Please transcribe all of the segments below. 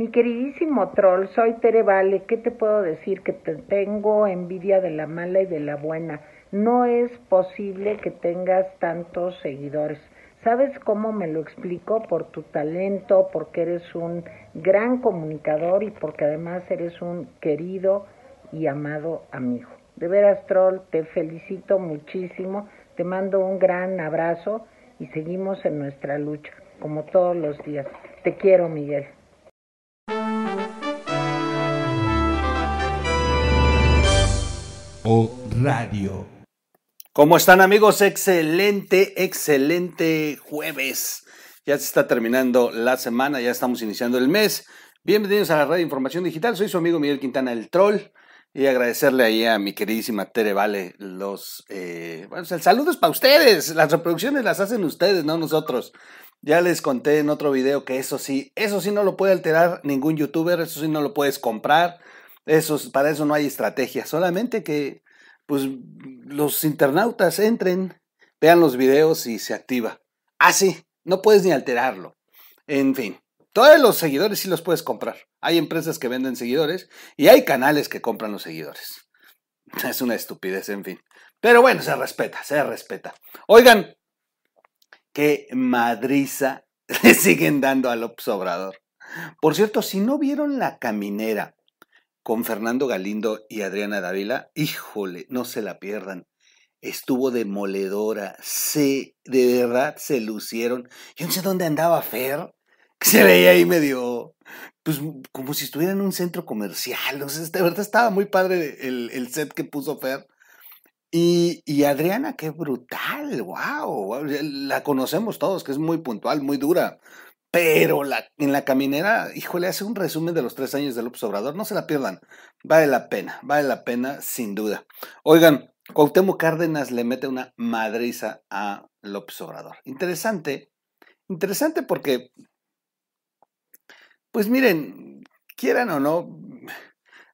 Mi queridísimo troll, soy Tere Vale. ¿Qué te puedo decir? Que te tengo envidia de la mala y de la buena. No es posible que tengas tantos seguidores. ¿Sabes cómo me lo explico? Por tu talento, porque eres un gran comunicador y porque además eres un querido y amado amigo. De veras, Troll, te felicito muchísimo, te mando un gran abrazo y seguimos en nuestra lucha, como todos los días. Te quiero, Miguel. Radio. ¿Cómo están amigos? Excelente, excelente jueves. Ya se está terminando la semana, ya estamos iniciando el mes. Bienvenidos a la Radio Información Digital. Soy su amigo Miguel Quintana, el troll. Y agradecerle ahí a mi queridísima Tere Vale los... Eh, bueno, el saludo es para ustedes. Las reproducciones las hacen ustedes, no nosotros. Ya les conté en otro video que eso sí, eso sí no lo puede alterar ningún youtuber, eso sí no lo puedes comprar. Eso, para eso no hay estrategia. Solamente que pues los internautas entren, vean los videos y se activa. Así, ah, no puedes ni alterarlo. En fin, todos los seguidores sí los puedes comprar. Hay empresas que venden seguidores y hay canales que compran los seguidores. Es una estupidez, en fin. Pero bueno, se respeta, se respeta. Oigan, qué madriza le siguen dando a López Obrador. Por cierto, si no vieron la caminera con Fernando Galindo y Adriana Dávila, híjole, no se la pierdan. Estuvo demoledora, se, de verdad se lucieron. Yo no sé dónde andaba Fer, que se veía ahí medio, pues como si estuviera en un centro comercial. No sé, de verdad estaba muy padre el, el set que puso Fer. Y, y, Adriana, qué brutal, wow, la conocemos todos, que es muy puntual, muy dura. Pero la, en la caminera, híjole, hace un resumen de los tres años de López Obrador. No se la pierdan. Vale la pena, vale la pena sin duda. Oigan, Cuauhtémoc Cárdenas le mete una madriza a López Obrador. Interesante, interesante porque, pues miren, quieran o no,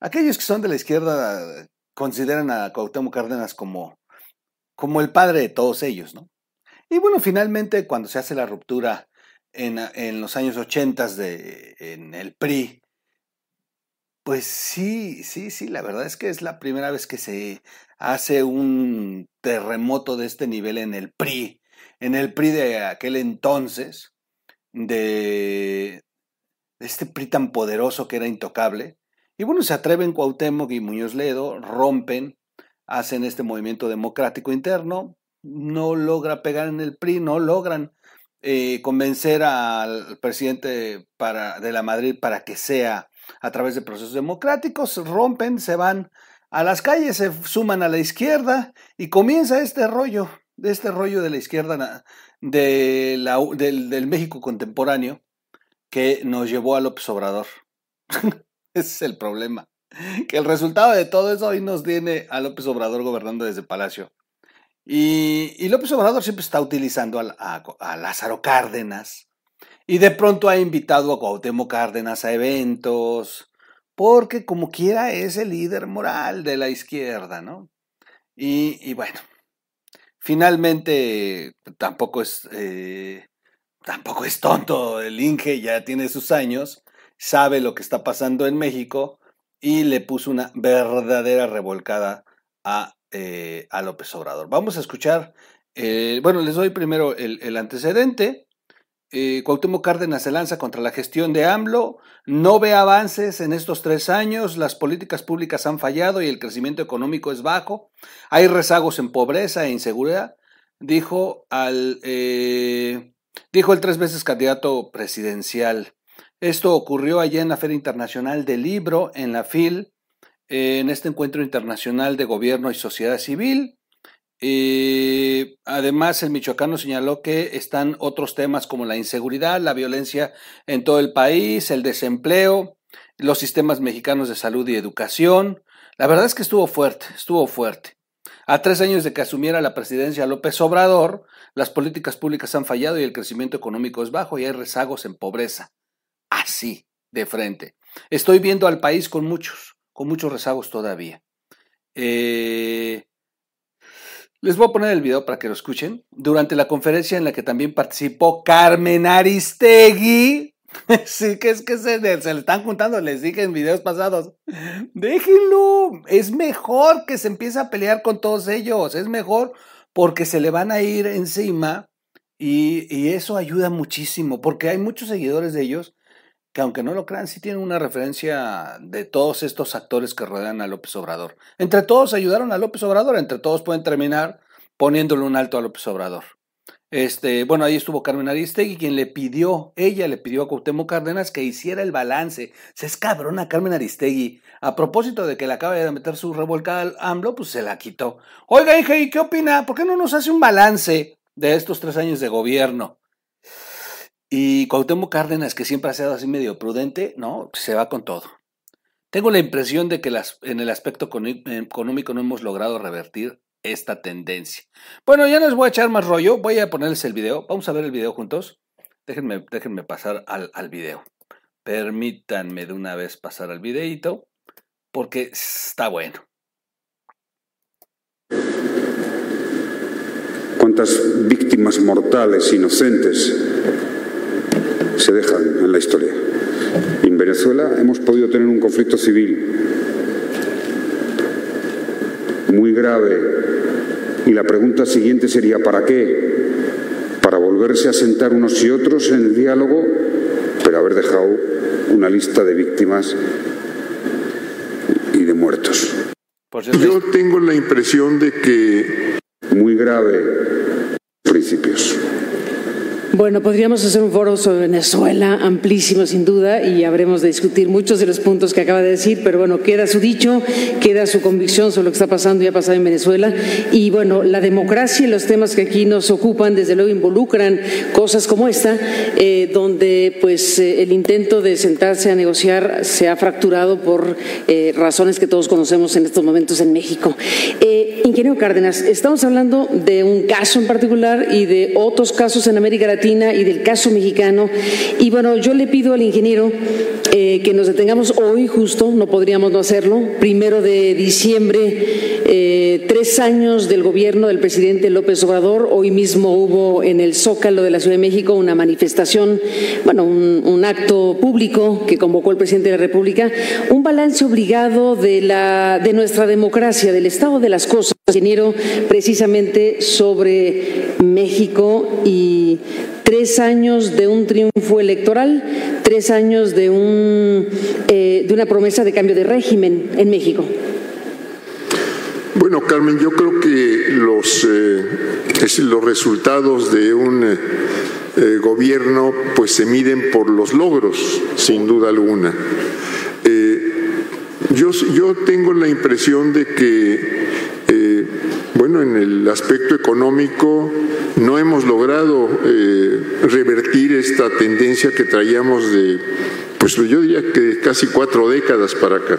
aquellos que son de la izquierda consideran a Cuauhtémoc Cárdenas como, como el padre de todos ellos, ¿no? Y bueno, finalmente cuando se hace la ruptura en, los años 80 de, en el PRI, pues sí, sí, sí, la verdad es que es la primera vez que se hace un terremoto de este nivel en el PRI, en el PRI de aquel entonces, de, este PRI tan poderoso que era intocable. Y bueno, se atreven Cuauhtémoc y Muñoz Ledo, rompen, hacen este movimiento democrático interno, no logra pegar en el PRI, no logran eh, convencer al presidente para, de la Madrid para que sea a través de procesos democráticos, rompen, se van a las calles, se suman a la izquierda y comienza este rollo, este rollo de la izquierda de la, del, del México contemporáneo que nos llevó a López Obrador. Ese es el problema. Que el resultado de todo eso hoy nos tiene a López Obrador gobernando desde Palacio. Y, López Obrador siempre está utilizando a, Lázaro Cárdenas. Y de pronto ha invitado a Cuauhtémoc Cárdenas a eventos, porque como quiera es el líder moral de la izquierda, ¿no? Y, bueno, finalmente tampoco es, eh, tampoco es tonto el Inge, ya tiene sus años, sabe lo que está pasando en México y le puso una verdadera revolcada a eh, a López Obrador. Vamos a escuchar, eh, bueno, les doy primero el, antecedente. Eh, Cuauhtémoc Cárdenas se lanza contra la gestión de AMLO, no ve avances en estos tres años, las políticas públicas han fallado y el crecimiento económico es bajo, hay rezagos en pobreza e inseguridad, dijo, al, dijo el tres veces candidato presidencial. Esto ocurrió allá en la Feria Internacional del Libro, en la FIL, en este encuentro internacional de gobierno y sociedad civil. Eh, además, el michoacano señaló que están otros temas como la inseguridad, la violencia en todo el país, el desempleo, los sistemas mexicanos de salud y educación. La verdad es que estuvo fuerte, estuvo fuerte. A tres años de que asumiera la presidencia López Obrador, las políticas públicas han fallado y el crecimiento económico es bajo y hay rezagos en pobreza. Así, de frente. Estoy viendo al país con muchos, con muchos rezagos todavía. Eh, les voy a poner el video para que lo escuchen. Durante la conferencia en la que también participó Carmen Aristegui, Sí, que es que se, le están juntando, les dije en videos pasados. Déjenlo, es mejor que se empiece a pelear con todos ellos, es mejor porque se le van a ir encima y, y eso ayuda muchísimo, porque hay muchos seguidores de ellos que aunque no lo crean, sí tienen una referencia de todos estos actores que rodean a López Obrador. Entre todos ayudaron a López Obrador, entre todos pueden terminar poniéndole un alto a López Obrador. Este, bueno, ahí estuvo Carmen Aristegui, quien le pidió, ella le pidió a Cuauhtémoc Cárdenas que hiciera el balance. Se es cabrona Carmen Aristegui. A propósito de que le acaba de meter su revolcada al AMLO, pues se la quitó. Oiga, hija, ¿y qué opina? ¿Por qué no nos hace un balance de estos tres años de gobierno? Y Cuauhtémoc Cárdenas, que siempre ha sido así medio prudente, no, se va con todo. Tengo la impresión de que en el aspecto económico no hemos logrado revertir esta tendencia. Bueno, ya no les voy a echar más rollo, voy a ponerles el video. Vamos a ver el video juntos. Déjenme, déjenme pasar al, al video. Permítanme de una vez pasar al videito, porque está bueno. ¿Cuántas víctimas mortales inocentes se dejan en la historia. En Venezuela hemos podido tener un conflicto civil muy grave y la pregunta siguiente sería ¿para qué? Para volverse a sentar unos y otros en el diálogo, pero haber dejado una lista de víctimas y de muertos. Yo tengo la impresión de que... Muy grave. Bueno, podríamos hacer un foro sobre Venezuela, amplísimo sin duda, y habremos de discutir muchos de los puntos que acaba de decir, pero bueno, queda su dicho, queda su convicción sobre lo que está pasando y ha pasado en Venezuela. Y bueno, la democracia y los temas que aquí nos ocupan, desde luego, involucran cosas como esta, eh, donde pues eh, el intento de sentarse a negociar se ha fracturado por eh, razones que todos conocemos en estos momentos en México. ingeniero Cárdenas, estamos hablando de un caso en particular y de otros casos en América Latina y del caso mexicano. Y bueno, yo le pido al ingeniero eh, que nos detengamos hoy justo, no podríamos no hacerlo, primero de diciembre, eh, tres años del gobierno del presidente López Obrador. Hoy mismo hubo en el Zócalo de la Ciudad de México una manifestación, bueno, un, un acto público que convocó el presidente de la República, un balance obligado de, la, de nuestra democracia, del estado de las cosas, ingeniero, precisamente sobre México y tres años de un triunfo electoral, tres años de, un, eh, de una promesa de cambio de régimen en México. Bueno, Carmen, yo creo que los, eh, los resultados de un eh, gobierno pues se miden por los logros, sin duda alguna. yo, yo tengo la impresión de que bueno, en el aspecto económico no hemos logrado eh, revertir esta tendencia que traíamos de, pues yo diría que casi cuatro décadas para acá.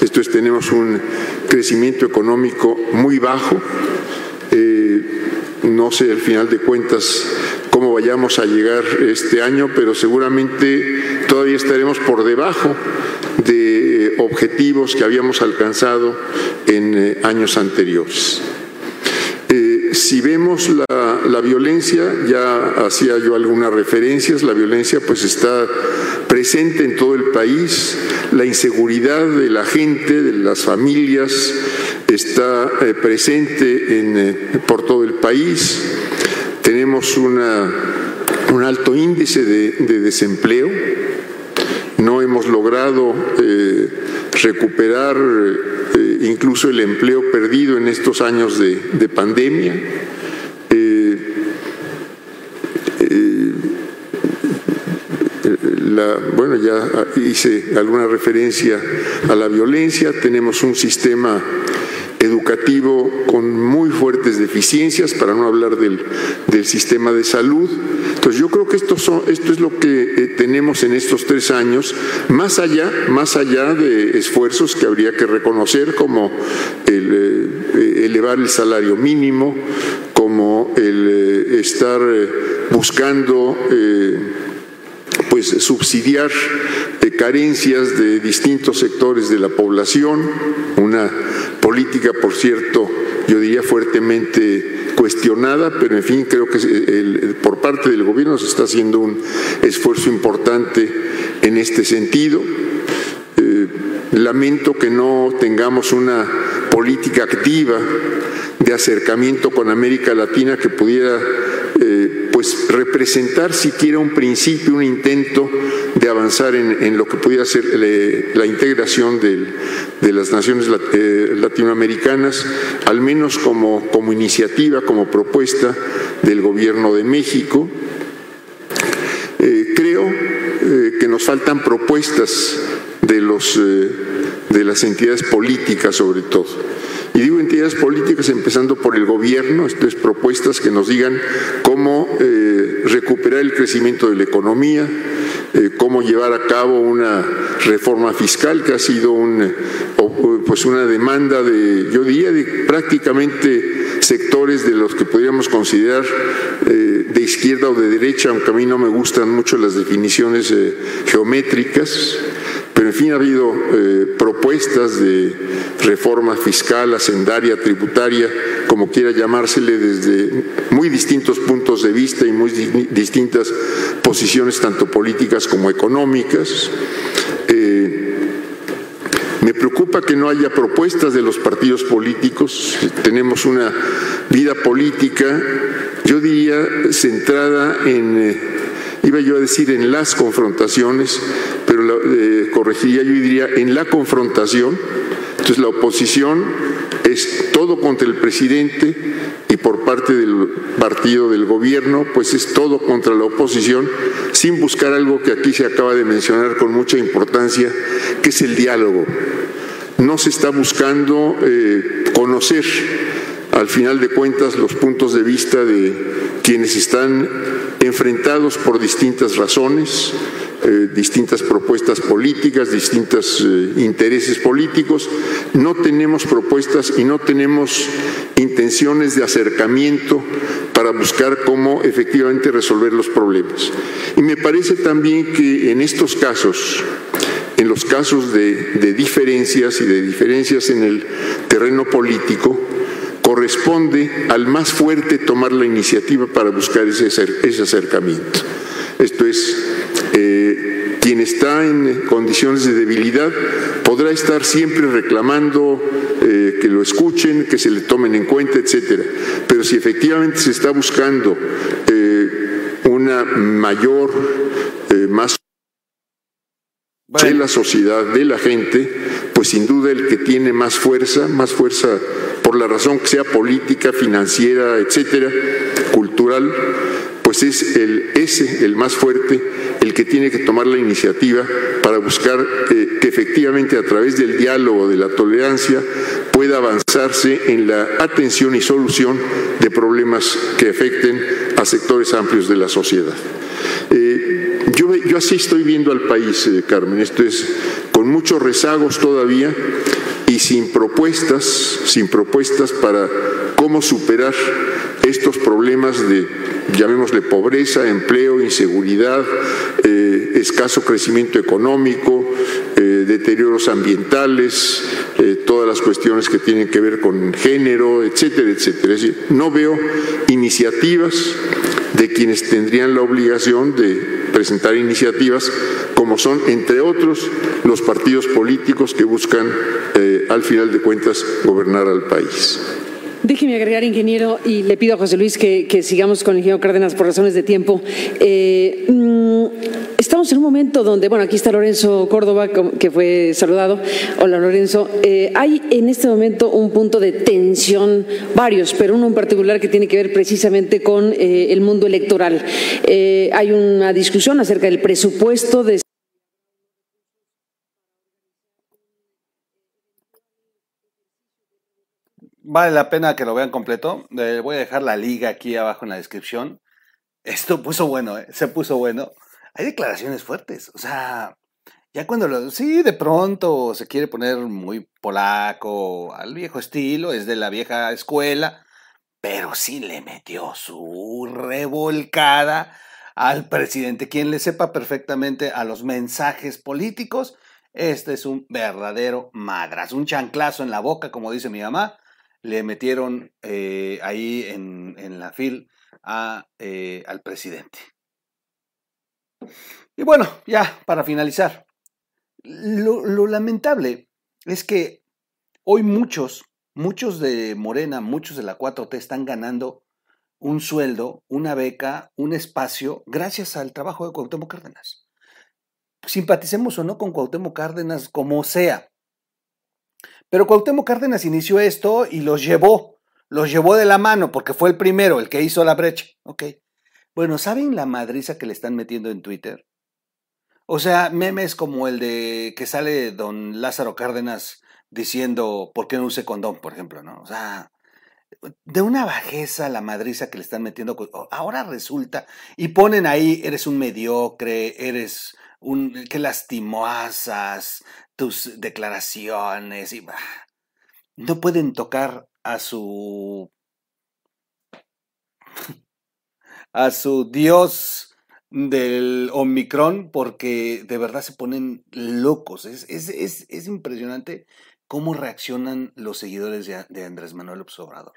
Esto es, tenemos un crecimiento económico muy bajo. Eh, no sé al final de cuentas cómo vayamos a llegar este año, pero seguramente todavía estaremos por debajo de objetivos que habíamos alcanzado en eh, años anteriores. Eh, si vemos la, la, violencia, ya hacía yo algunas referencias, la violencia pues está presente en todo el país, la inseguridad de la gente, de las familias, está eh, presente en, por todo el país, tenemos un alto índice de, de desempleo, no hemos logrado eh, recuperar eh, incluso el empleo perdido en estos años de, pandemia. Bueno, ya hice alguna referencia a la violencia, tenemos un sistema educativo con muy fuertes deficiencias, para no hablar del, sistema de salud. Entonces yo creo que esto, es lo que eh, tenemos en estos tres años, más allá, más allá de esfuerzos que habría que reconocer como eh, elevar el salario mínimo, como el eh, estar buscando pues subsidiar carencias de distintos sectores de la población, una política, por cierto, yo diría fuertemente cuestionada, pero en fin, creo que por parte del gobierno se está haciendo un esfuerzo importante en este sentido. Eh, lamento que no tengamos una política activa de acercamiento con América Latina que pudiera eh, pues representar siquiera un principio, un intento de avanzar en, lo que pudiera ser la integración de las naciones eh, latinoamericanas, al menos como, iniciativa, como propuesta del gobierno de México. Eh, creo que nos faltan propuestas de las entidades políticas sobre todo. Y digo entidades políticas empezando por el gobierno, estas propuestas que nos digan cómo eh, recuperar el crecimiento de la economía, eh, cómo llevar a cabo una reforma fiscal que ha sido un, pues una demanda de, yo diría, de prácticamente sectores de los que podríamos considerar eh, de izquierda o de derecha, aunque a mí no me gustan mucho las definiciones geométricas. Pero en fin, ha habido eh, propuestas de reforma fiscal, hacendaria, tributaria, como quiera llamársele, desde muy distintos puntos de vista y muy distintas posiciones, tanto políticas como económicas. Eh, me preocupa que no haya propuestas de los partidos políticos. Tenemos una vida política, yo diría, centrada en... Eh, iba yo a decir en las confrontaciones, pero eh, corregiría yo diría en la confrontación. Entonces la oposición es todo contra el presidente y por parte del partido del gobierno, pues es todo contra la oposición, sin buscar algo que aquí se acaba de mencionar con mucha importancia, que es el diálogo. No se está buscando eh, conocer al final de cuentas los puntos de vista de quienes están enfrentados por distintas razones, eh, distintas propuestas políticas, distintos eh, intereses políticos. No tenemos propuestas y no tenemos intenciones de acercamiento para buscar cómo efectivamente resolver los problemas. Y me parece también que en estos casos, en los casos de diferencias y de diferencias en el terreno político, corresponde al más fuerte tomar la iniciativa para buscar ese, ese acercamiento. Esto es, eh, quien está en condiciones de debilidad podrá estar siempre reclamando eh, que lo escuchen, que se le tomen en cuenta, etcétera. Pero si efectivamente se está buscando eh, una mayor, más de la sociedad, de la gente, pues sin duda el que tiene más fuerza, más fuerza por la razón que sea política, financiera, etcétera, cultural, pues es el ese el más fuerte el que tiene que tomar la iniciativa para buscar eh, que efectivamente a través del diálogo, de la tolerancia, pueda avanzarse en la atención y solución de problemas que afecten a sectores amplios de la sociedad. Eh, yo, así estoy viendo al país, eh, Carmen, esto es con muchos rezagos todavía, y sin propuestas, sin propuestas para cómo superar estos problemas de, llamémosle, pobreza, empleo, inseguridad, eh, escaso crecimiento económico, eh, deterioros ambientales, eh, todas las cuestiones que tienen que ver con género, etcétera, etcétera. Es decir, no veo iniciativas de quienes tendrían la obligación de presentar iniciativas como son, entre otros, los partidos políticos que buscan, al final de cuentas, gobernar al país. Déjeme agregar, ingeniero, y le pido a José Luis que, sigamos con el ingeniero Cárdenas por razones de tiempo. Eh, mm, estamos en un momento donde, bueno, aquí está Lorenzo Córdoba, que fue saludado. Hola, Lorenzo. Eh, hay en este momento un punto de tensión, varios, pero uno en particular que tiene que ver precisamente con eh, el mundo electoral. hay una discusión acerca del presupuesto de Vale la pena que lo vean completo. Voy a dejar la liga aquí abajo en la descripción. Esto puso bueno, ¿eh? se puso bueno. Hay declaraciones fuertes. O sea, ya cuando lo. Sí, de pronto se quiere poner muy polaco, al viejo estilo, es de la vieja escuela. Pero sí le metió su revolcada al presidente. Quien le sepa perfectamente a los mensajes políticos, este es un verdadero madras, un chanclazo en la boca, como dice mi mamá le metieron eh, ahí en, la fil a, eh, al presidente. Y bueno, ya para finalizar, lo, lamentable es que hoy muchos, muchos de Morena, muchos de la 4T están ganando un sueldo, una beca, un espacio, gracias al trabajo de Cuauhtémoc Cárdenas. Simpaticemos o no con Cuauhtémoc Cárdenas, como sea. Pero Cuauhtémoc Cárdenas inició esto y los llevó, los llevó de la mano, porque fue el primero, el que hizo la brecha. Ok. Bueno, ¿saben la madriza que le están metiendo en Twitter? O sea, memes como el de que sale don Lázaro Cárdenas diciendo por qué no use condón, por ejemplo, ¿no? O sea, de una bajeza la madriza que le están metiendo. Ahora resulta, y ponen ahí, eres un mediocre, eres un, que lastimosas tus declaraciones, y no pueden tocar a su, a su Dios del Omicron porque de verdad se ponen locos. Es, es, impresionante cómo reaccionan los seguidores de, Andrés Manuel Obrador.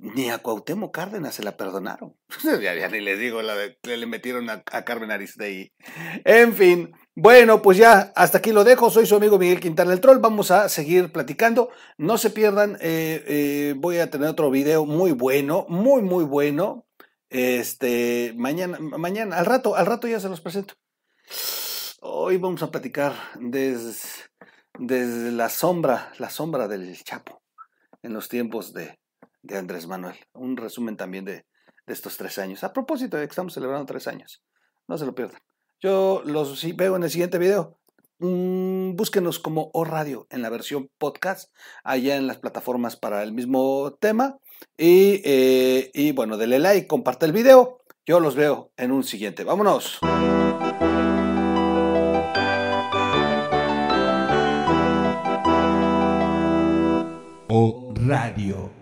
Ni a Cuauhtémoc Cárdenas se la perdonaron. ya, ni les digo la de le metieron a, Carmen Aristegui. En fin, bueno, pues ya hasta aquí lo dejo. Soy su amigo Miguel Quintana el Troll. Vamos a seguir platicando. No se pierdan, eh, eh, voy a tener otro video muy bueno, muy, muy bueno este, mañana, mañana, al rato, al rato ya se los presento. Hoy vamos a platicar desde, desde la sombra, la sombra del Chapo, en los tiempos de, de Andrés Manuel. Un resumen también de, de, estos tres años. A propósito de que estamos celebrando tres años. No se lo pierdan. Yo los veo en el siguiente video. Mm, búsquenos como O Radio en la versión podcast, allá en las plataformas para el mismo tema. Y, eh, y bueno, denle like, comparte el video. Yo los veo en un siguiente. Vámonos. O Radio.